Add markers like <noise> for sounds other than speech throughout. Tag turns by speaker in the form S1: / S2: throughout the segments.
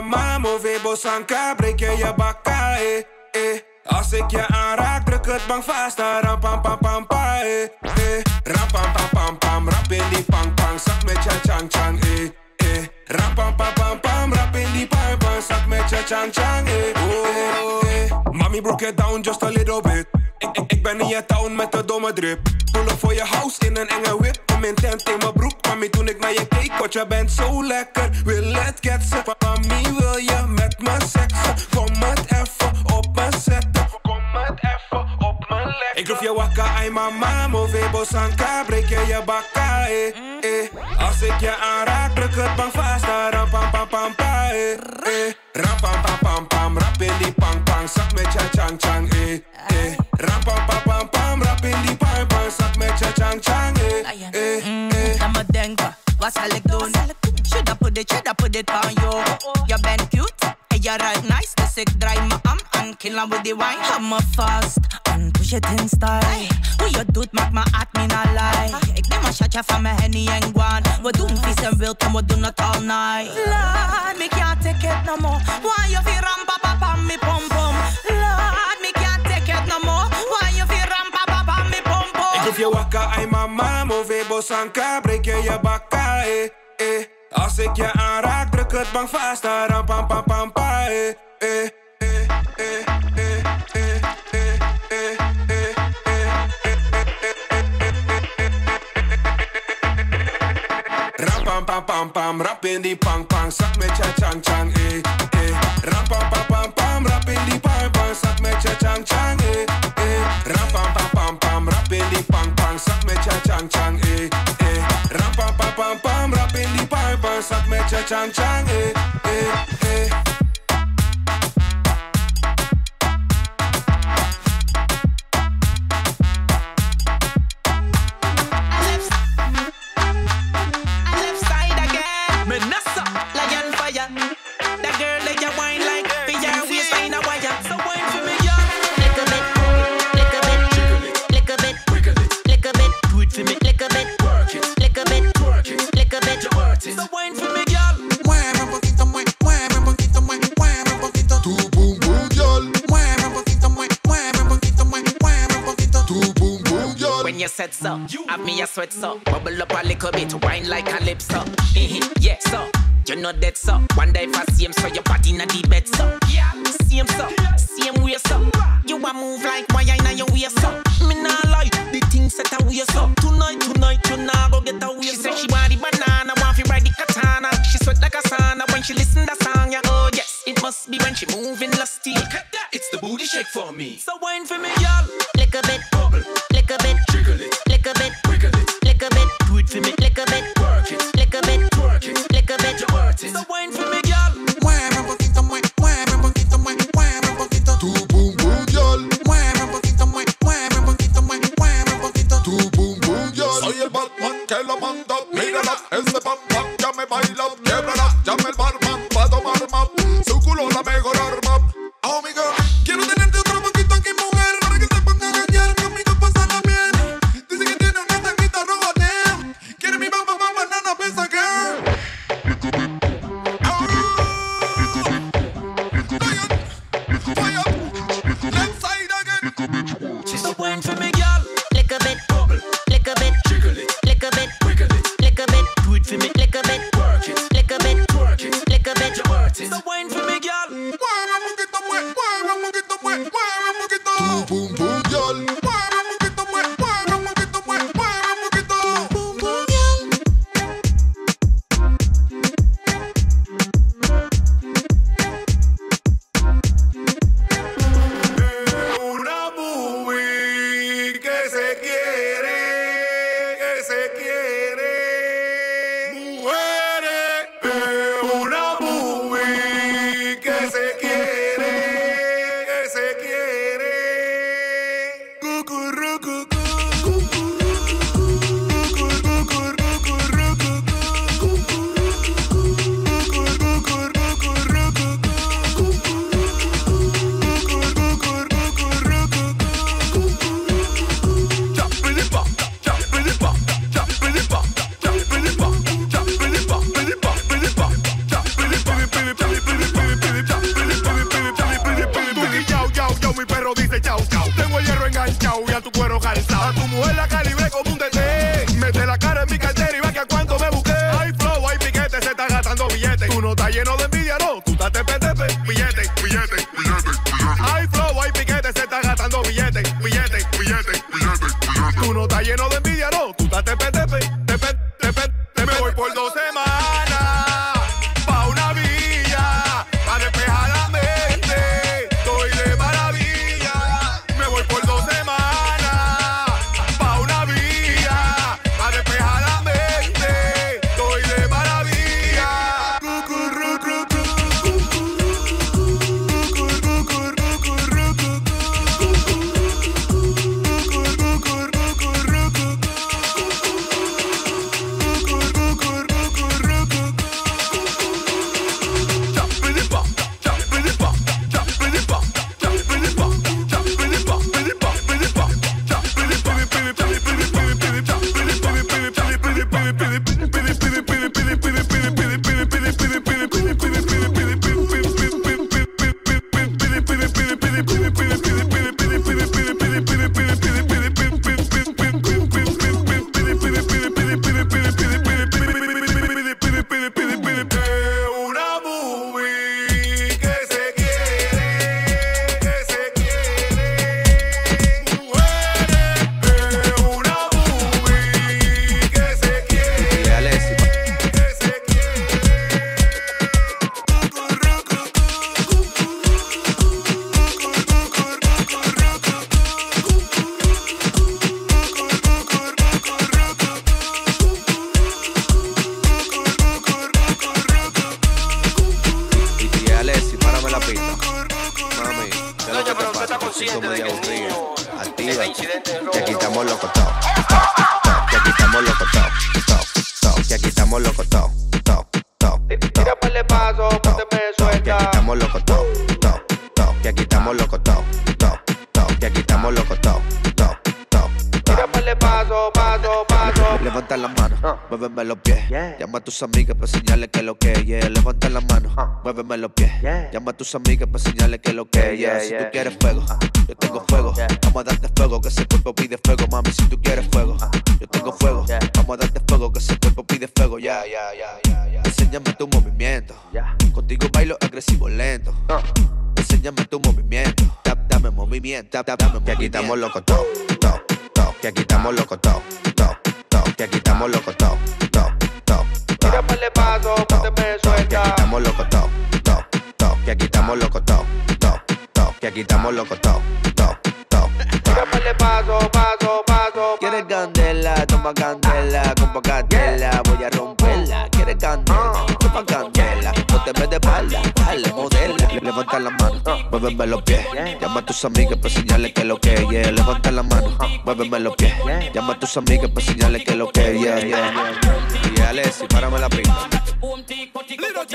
S1: mama, move bosanka, breek je je bakka, eh, eh. Als ik je aanraak, druk het bang vast, ram pam pam pam pa, eh, eh. Ram pam pam pam pam, rap in die pang pang, zak met je chang chang, eh, eh. Ram pam pam pam pam, rap in die pang pang, zak met je chang chang, eh, oh, eh. Mommy broke it down just a little bit. Ik, ik, ik ben in je town met de domme drip. Pullen voor je house in een enge whip. Kom in tent in mijn broek. Mami, toen ik naar je keek, want je bent zo lekker. Wil het ketsen? Mami, wil je met me seksen? Kom het even op me zetten. Kom het even op me leggen. Ik roep je wakka, ai mama, move bosanka. Breek je je bakka, eh, eh. Als ik je aanraak, druk het bang vast. Ram pam pam pam pa, eh, eh. Ram pam pam pam pam, rap in die pang pang. Zak met je chang chang, eh, eh. Ram pam pam pam pam, rap in die pang pang. Zak met je chang chang, eh, eh, eh.
S2: I'ma denken, wat zal ik doen? Shoulda put it, shoulda put it on you. Je bent cute, en je ruikt nice, dus ik draai me om en kill am with the wine. Hou me vast, en push it in style. Hoe je doet maakt me at me not lie. Ik neem een shotje van mijn henny en guan. We doen vies en wild en we doen het all night. Lord, me can't take it no more. Why you feel ram pa pa pa me pom pom? Lord,
S1: Geef je wakka, ai mama, move bosanka, breek je je bakka, eh, eh. Als ik je aanraak, druk het bang vast, ram pam pam pam pa, eh, eh, eh, eh, eh, eh. Ram pam pam pam, rap in die pang pang, zak met je chang chang, eh, eh. Rap pam pam pam, rap in die pang pang, zak met je chang chang. Je chang chang, eh, eh, eh.
S2: left side again. So,
S3: have me a sweat so, bubble up a little bit, wine like a lip so. <laughs> yeah, so you know that so. One day for same so your body na
S4: que lo manda, mírala, ese pam pam ya me baila,
S5: pasa? Que estoy como medio aburrido. Activa, que aquí estamos locos todos. Que aquí estamos locos todos. Que aquí estamos locos todos. Tira de paso, ponte me suelta. Que aquí estamos locos todos. Que aquí estamos Levanta las manos, muéveme los pies. Llama a tus amigas para señalarle que lo que. Yeah. Levanta las manos, muéveme los pies. Llama a tus amigas para señalarle que lo que. Yeah. Si tú quieres fuego, yo tengo fuego. Vamos a darte fuego, que ese cuerpo pide fuego, mami. Si tú quieres fuego, yo tengo fuego. Vamos a darte fuego, que ese cuerpo pide fuego. Ya, ya, ya, ya, ya. Enséñame tu movimiento. Contigo bailo agresivo lento. Enséñame tu movimiento. Da- Dame movimiento. da- Dame que aquí estamos locos todos. Que aquí estamos locos todos. Que aquí estamos locos todos. Tira par de paso, ponte me suelta. Que aquí estamos locos todos. Que aquí estamos locos todos. Que aquí estamos locos todos. Tira par de paso, paso, paso. ¿Quieres candela? Toma candela. Con candela voy a romperla. ¿Quieres candela? Toma candela. No te Levanta la mano, muéveme los pies. Llama a tus amigas para señalarle que lo que. Yeah. Levanta la mano, muéveme los pies. Llama a tus amigas para señalarle que lo que es. Yeah, yeah. Y Alessi, párame la pista.
S6: Little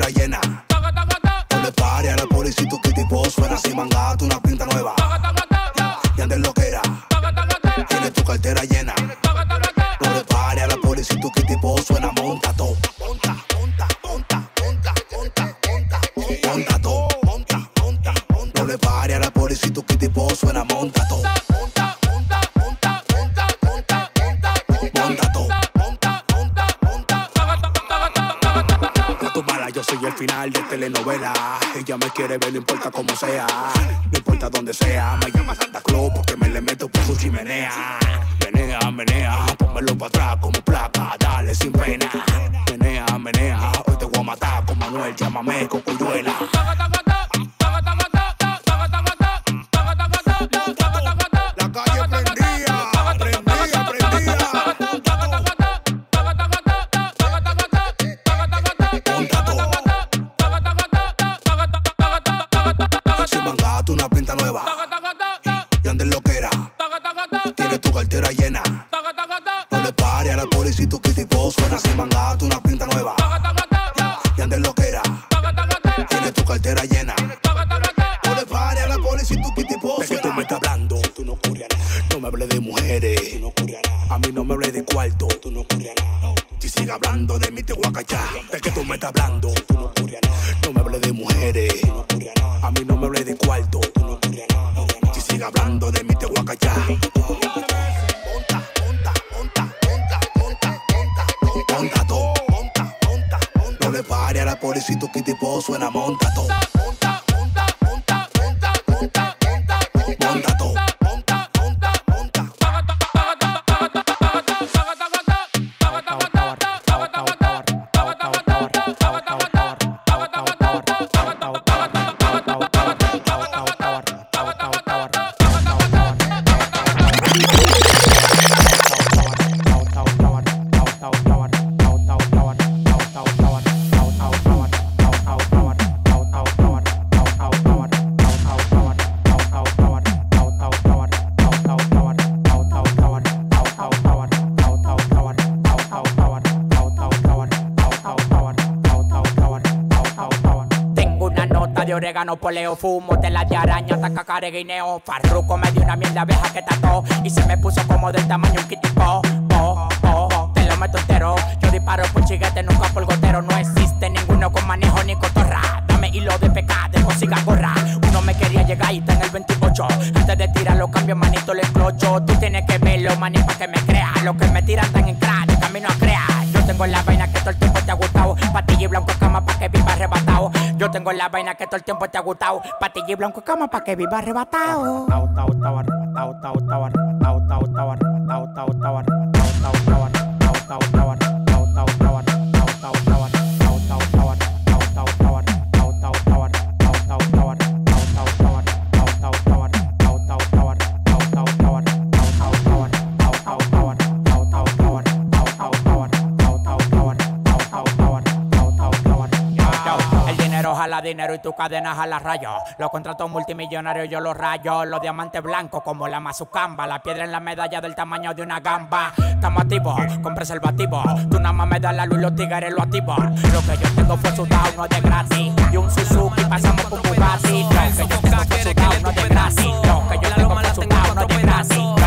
S7: cartera llena. No le pare a la policía, tu kitty boss suena así mangato, una como sea. stasera sei una
S8: orégano, poleo, fumo, tela de araña, taca careguineo. Farruco me dio una mierda abeja que tató y se me puso como del tamaño un kitipo. Po, po, te lo meto entero. Yo disparo por chiguete, nunca por gotero. No existe ninguno con manejo ni cotorra. Dame hilo de pecado, consiga gorra. Uno me quería llegar y está en el 28. Antes de tirar los cambios, manito, le clocho. Tú tienes que verlo, maní, pa' que me crea. Los que me tiran están en crack, camino a crear. Yo tengo la vaina que todo el tiempo te ha gustado. Patilla y blanco cama pa' que. Yo tengo la vaina que todo el tiempo te ha gustado. Patilla y blanco cama pa' que viva arrebatado. Arrebatado, dinero y tu cadena jala rayos. Los contratos multimillonarios yo los rayo. Los diamantes blancos como la mazucamba. La piedra en la medalla del tamaño de una gamba. Estamos activos con preservativo. Tú nada más me das la luz, los tigres lo activo. Lo que yo tengo fue sudado, no es de gratis. Y un Suzuki pasamos por Bugatti. Lo que yo tengo fue sudado, no es de gratis. Lo que yo tengo fue sudado, no es de gratis.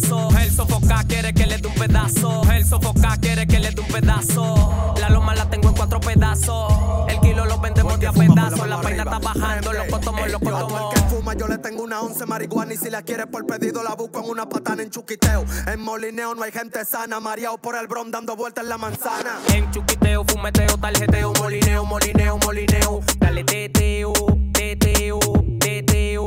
S8: Pedazo.
S9: El sofoca quiere que le dé un pedazo. El sofoca quiere que le dé un pedazo. La loma la tengo en cuatro pedazos. El kilo lo vendemos de a pedazos. La vaina está bajando. Los cotomos, los cotomos.
S10: que fuma, yo le tengo una once marihuana y si la quieres por pedido la busco en una patana en chuquiteo. En molineo no hay gente sana, mareado por el bron dando vueltas en la manzana.
S9: En chuquiteo, fumeteo, tarjeteo, molineo, molineo, molineo. Dale teteo, teteo, teteo,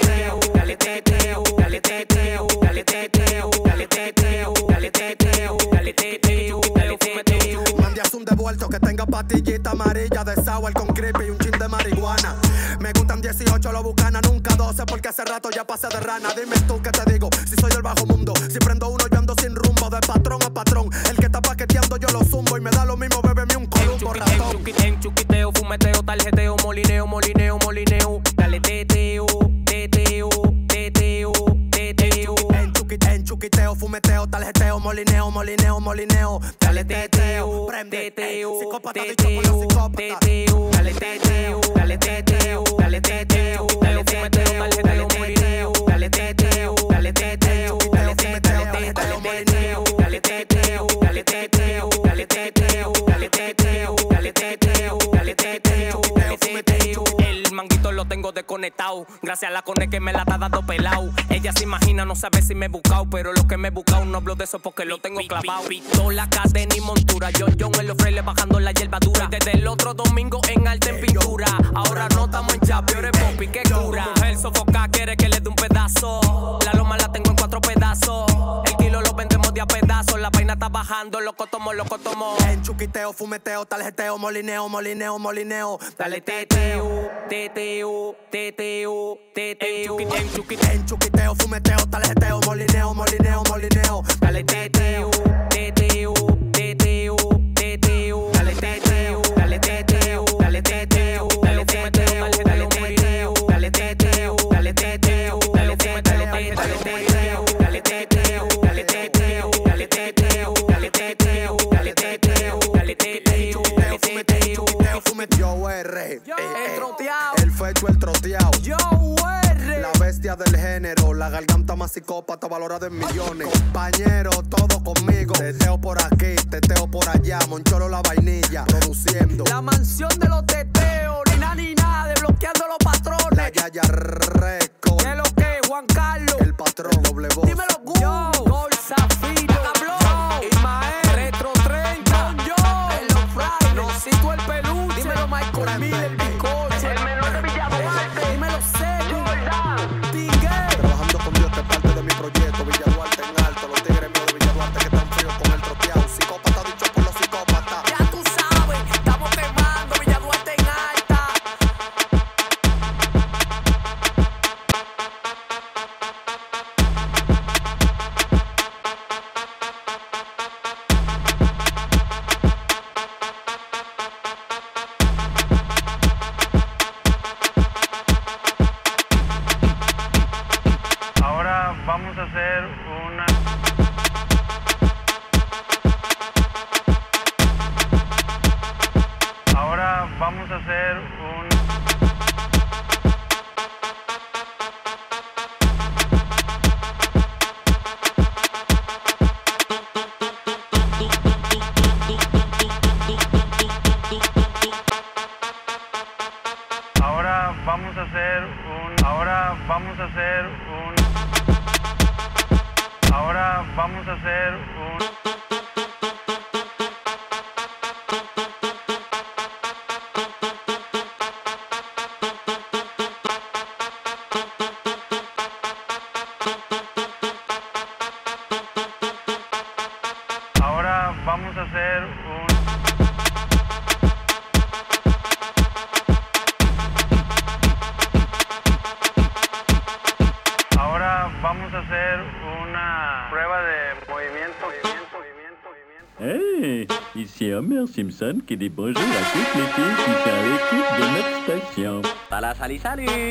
S10: Que tenga patillita amarilla de sour con creepy y un chin de marihuana. Me gustan 18, lo bucana, nunca 12 porque hace rato ya pasé de rana. Dime tú qué te digo, si soy el bajo mundo, si prendo uno yo ando sin rumbo. de patrón a patrón. El que está paqueteando yo lo zumbo y me da lo mismo, bébeme un columbo ratón.
S9: En chuquiteo, fumeteo, tarjeteo, molineo, molineo.
S10: Fumeteo, tarjeteo, molineo, molineo, molineo. Dale teteo, prende, psicópata dicho por la psicópata.
S9: Desconectado, gracias a la cone que me la está dando pelado. Ella se imagina, no sabe si me he buscado, pero lo que me he buscado no hablo de eso porque lo tengo clavado. Pistola, cadena y montura, yo, yo en los frailes bajando la hierba dura. Desde el otro domingo en alta en pintura, ahora no estamos en chapi, eres popi, que cura. Mujer sofoca, quiere que le dé un pedazo. La loma la tengo en cuatro pedazos. De a pedazos, la vaina está bajando, loco tomo, loco tomo.
S10: En chuquiteo, fumeteo, tarjeteo, molineo, molineo, molineo.
S9: Dale teteo, teteo, teteo, teteo. En chuquiteo,
S10: En chuquiteo, fumeteo, tarjeteo, molineo, molineo, molineo.
S9: dale teteo, teteo, teteo, teteo. Dale teteo, dale teteo,
S10: R.
S9: Yo,
S10: Eh,
S9: el
S10: eh,
S9: troteao.
S10: El fecho, el troteado.
S9: Yo, R.
S10: La bestia del género, la garganta más psicópata valorada en millones. Compañero, todo conmigo. Teteo por aquí, teteo por allá. Moncholo la vainilla, produciendo.
S9: La mansión de los teteos, ni nada ni nada, desbloqueando los
S10: La
S9: patrones.
S10: Yaya Record.
S9: ¿Qué es lo que, Juan Carlos?
S10: El patrón, doble voz.
S9: Dímelo, Yo, Gol Zafiro, Nocito el peluche, dímelo Michael Miller, el bizcocho, el
S11: toutes les filles qui sont à l'écoute de notre station.
S12: Salut, salut, salut.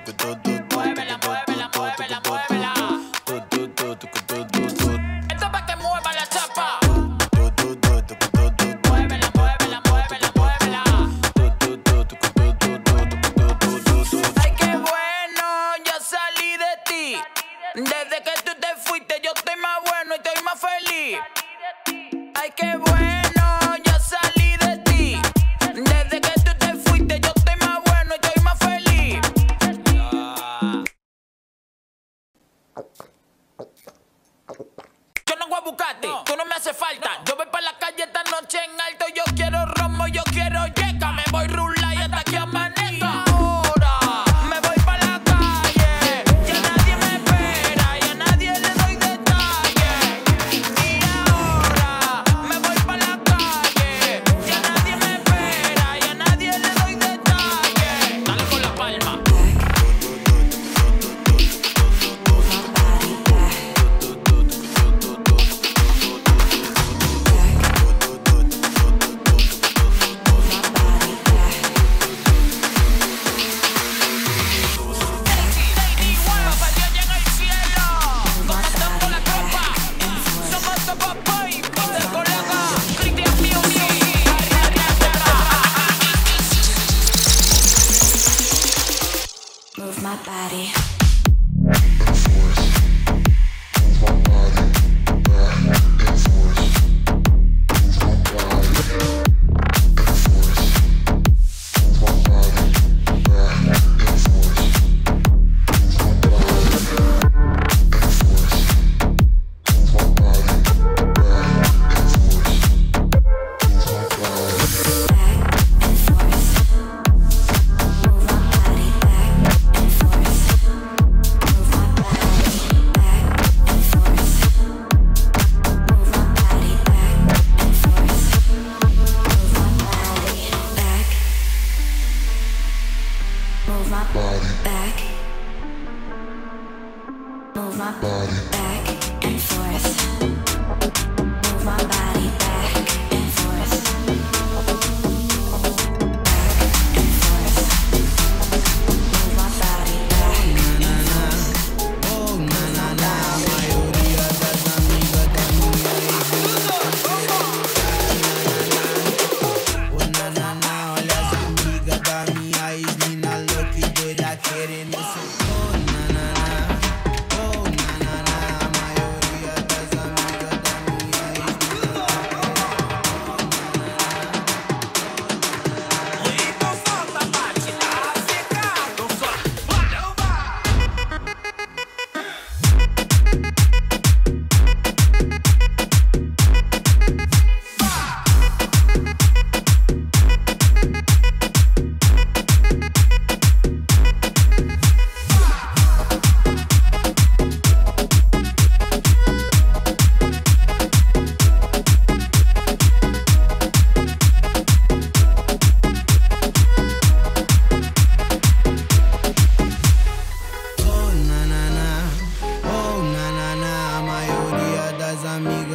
S9: up with the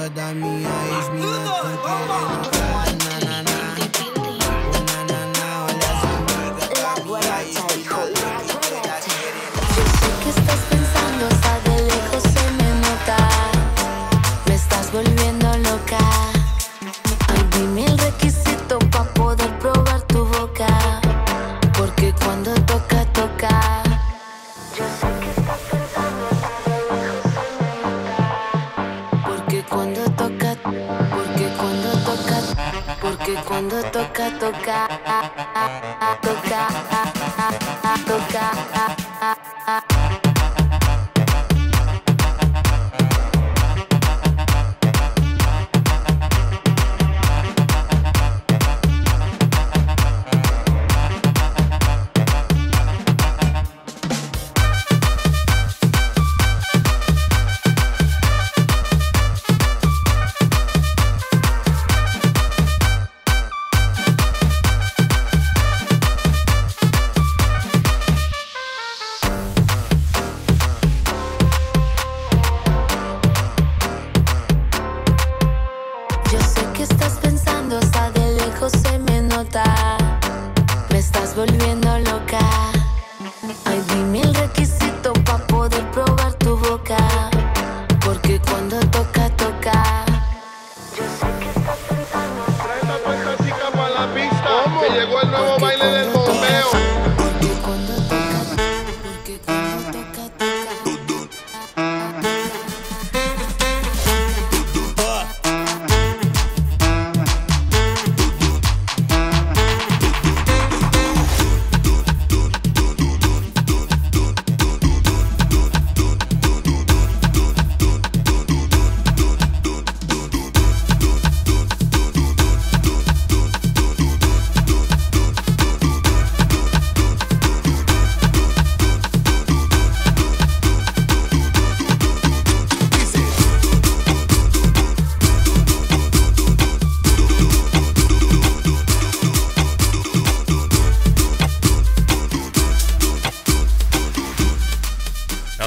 S9: dá minha ex-mina.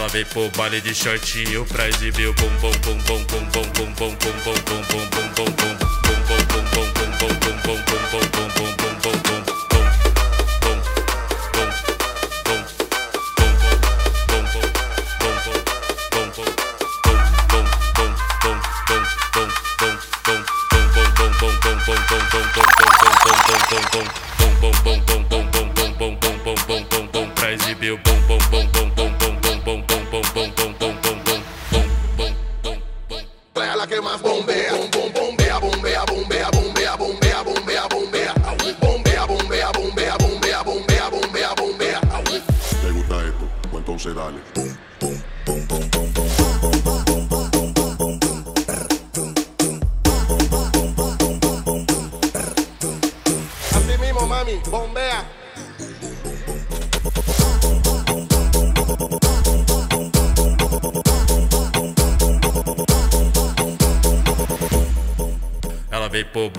S9: Ela vem
S13: pro baile de shortinho pra exibir o bom, bom, bom, bom, bom, bom, bom, bom, bom, bom, bom, bom, bom, bom, bom,
S4: bom, bom,
S13: bom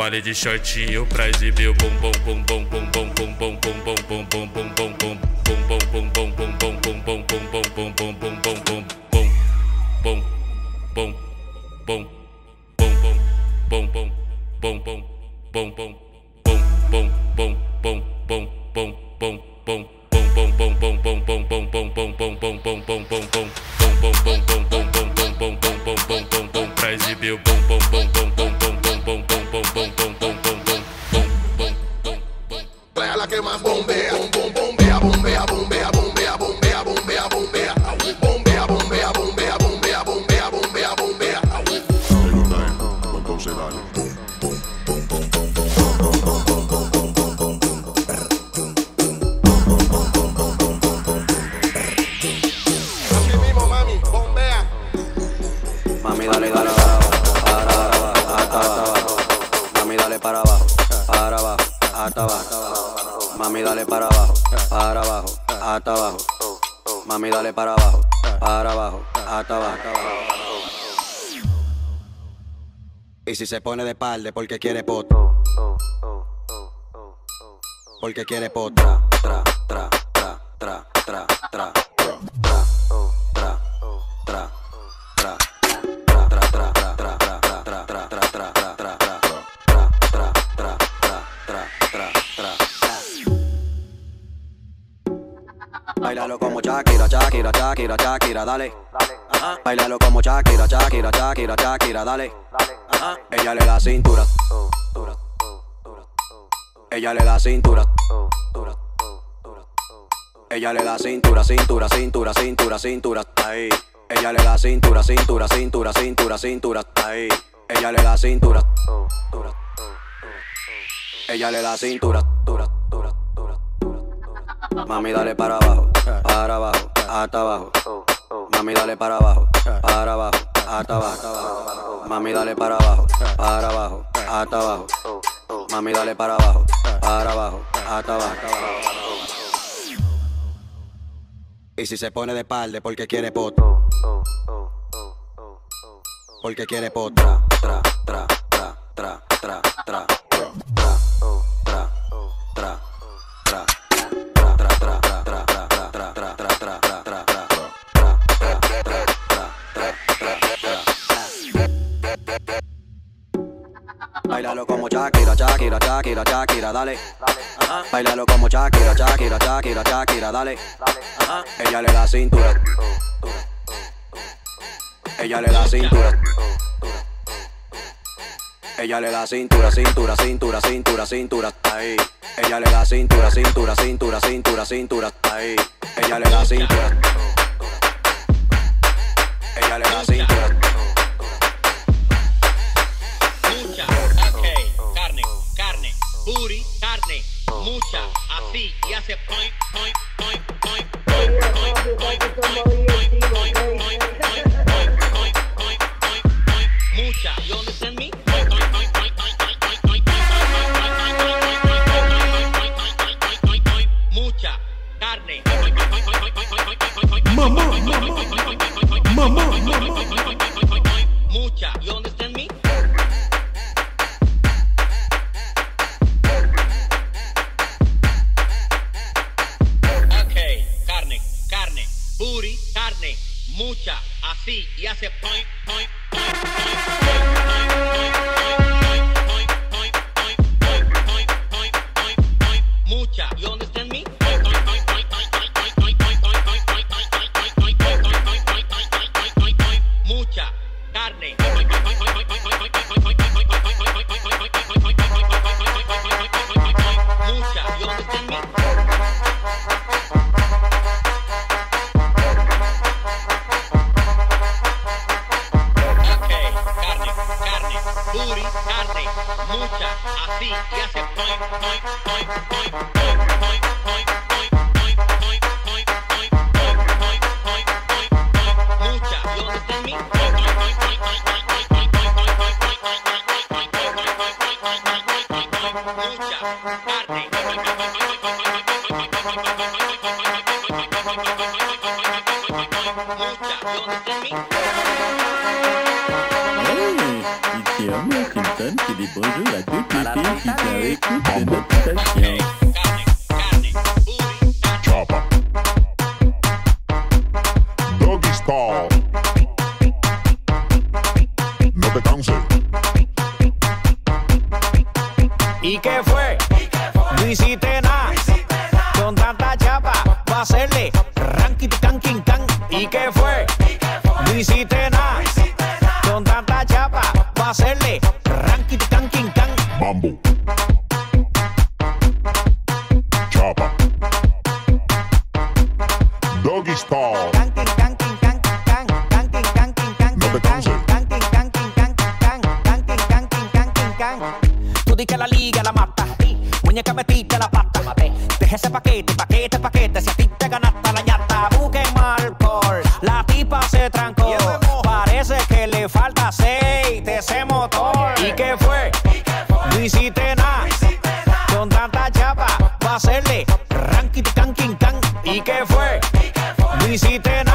S13: baile de shortinho pra exibir o
S12: bombom, bombom, bombom, bombom, bombom, se pone de palde porque quiere poto. Porque quiere potra, tra, tra, tra, tra, tra, tra, tra, tra, tra, tra, tra. Bailalo como Shakira, Shakira, Shakira, Shakira, dale. Bailalo como Shakira, Shakira, Shakira, Shakira, dale. Ella le da cintura. Ella le da cintura. Ella le da cintura, cintura, cintura, cintura, cintura, ahí. Ella le da cintura, cintura, cintura, cintura, cintura, ahí. Ella le da cintura. Ella le da cintura. Mami, dale para abajo, para abajo, hasta abajo. Mami, dale para abajo, para abajo, hasta abajo. Mami, dale para abajo, para abajo, hasta abajo. Mami, dale para abajo, para abajo, hasta abajo. Y si se pone de palde porque quiere poto. Porque quiere potra, tra, tra, tra, tra, tra. tra. Shakira, Shakira, Shakira, Shakira, dale. Bailalo como Shakira, Shakira, Shakira, Shakira, dale. Ella le da cintura. Ella le da cintura. Ella le da cintura, cintura, cintura, cintura, cintura, ahí. Ella le da cintura, cintura, cintura, cintura, cintura, ahí. Ella le da cintura. Ella le da cintura.
S14: Así, y hace point, point, Hey,
S11: il tient, mais il me
S14: bonjour à toutes les filles qui t'arrêtent toutes.
S11: hiciste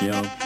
S11: Yeah.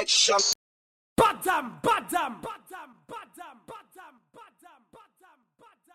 S11: election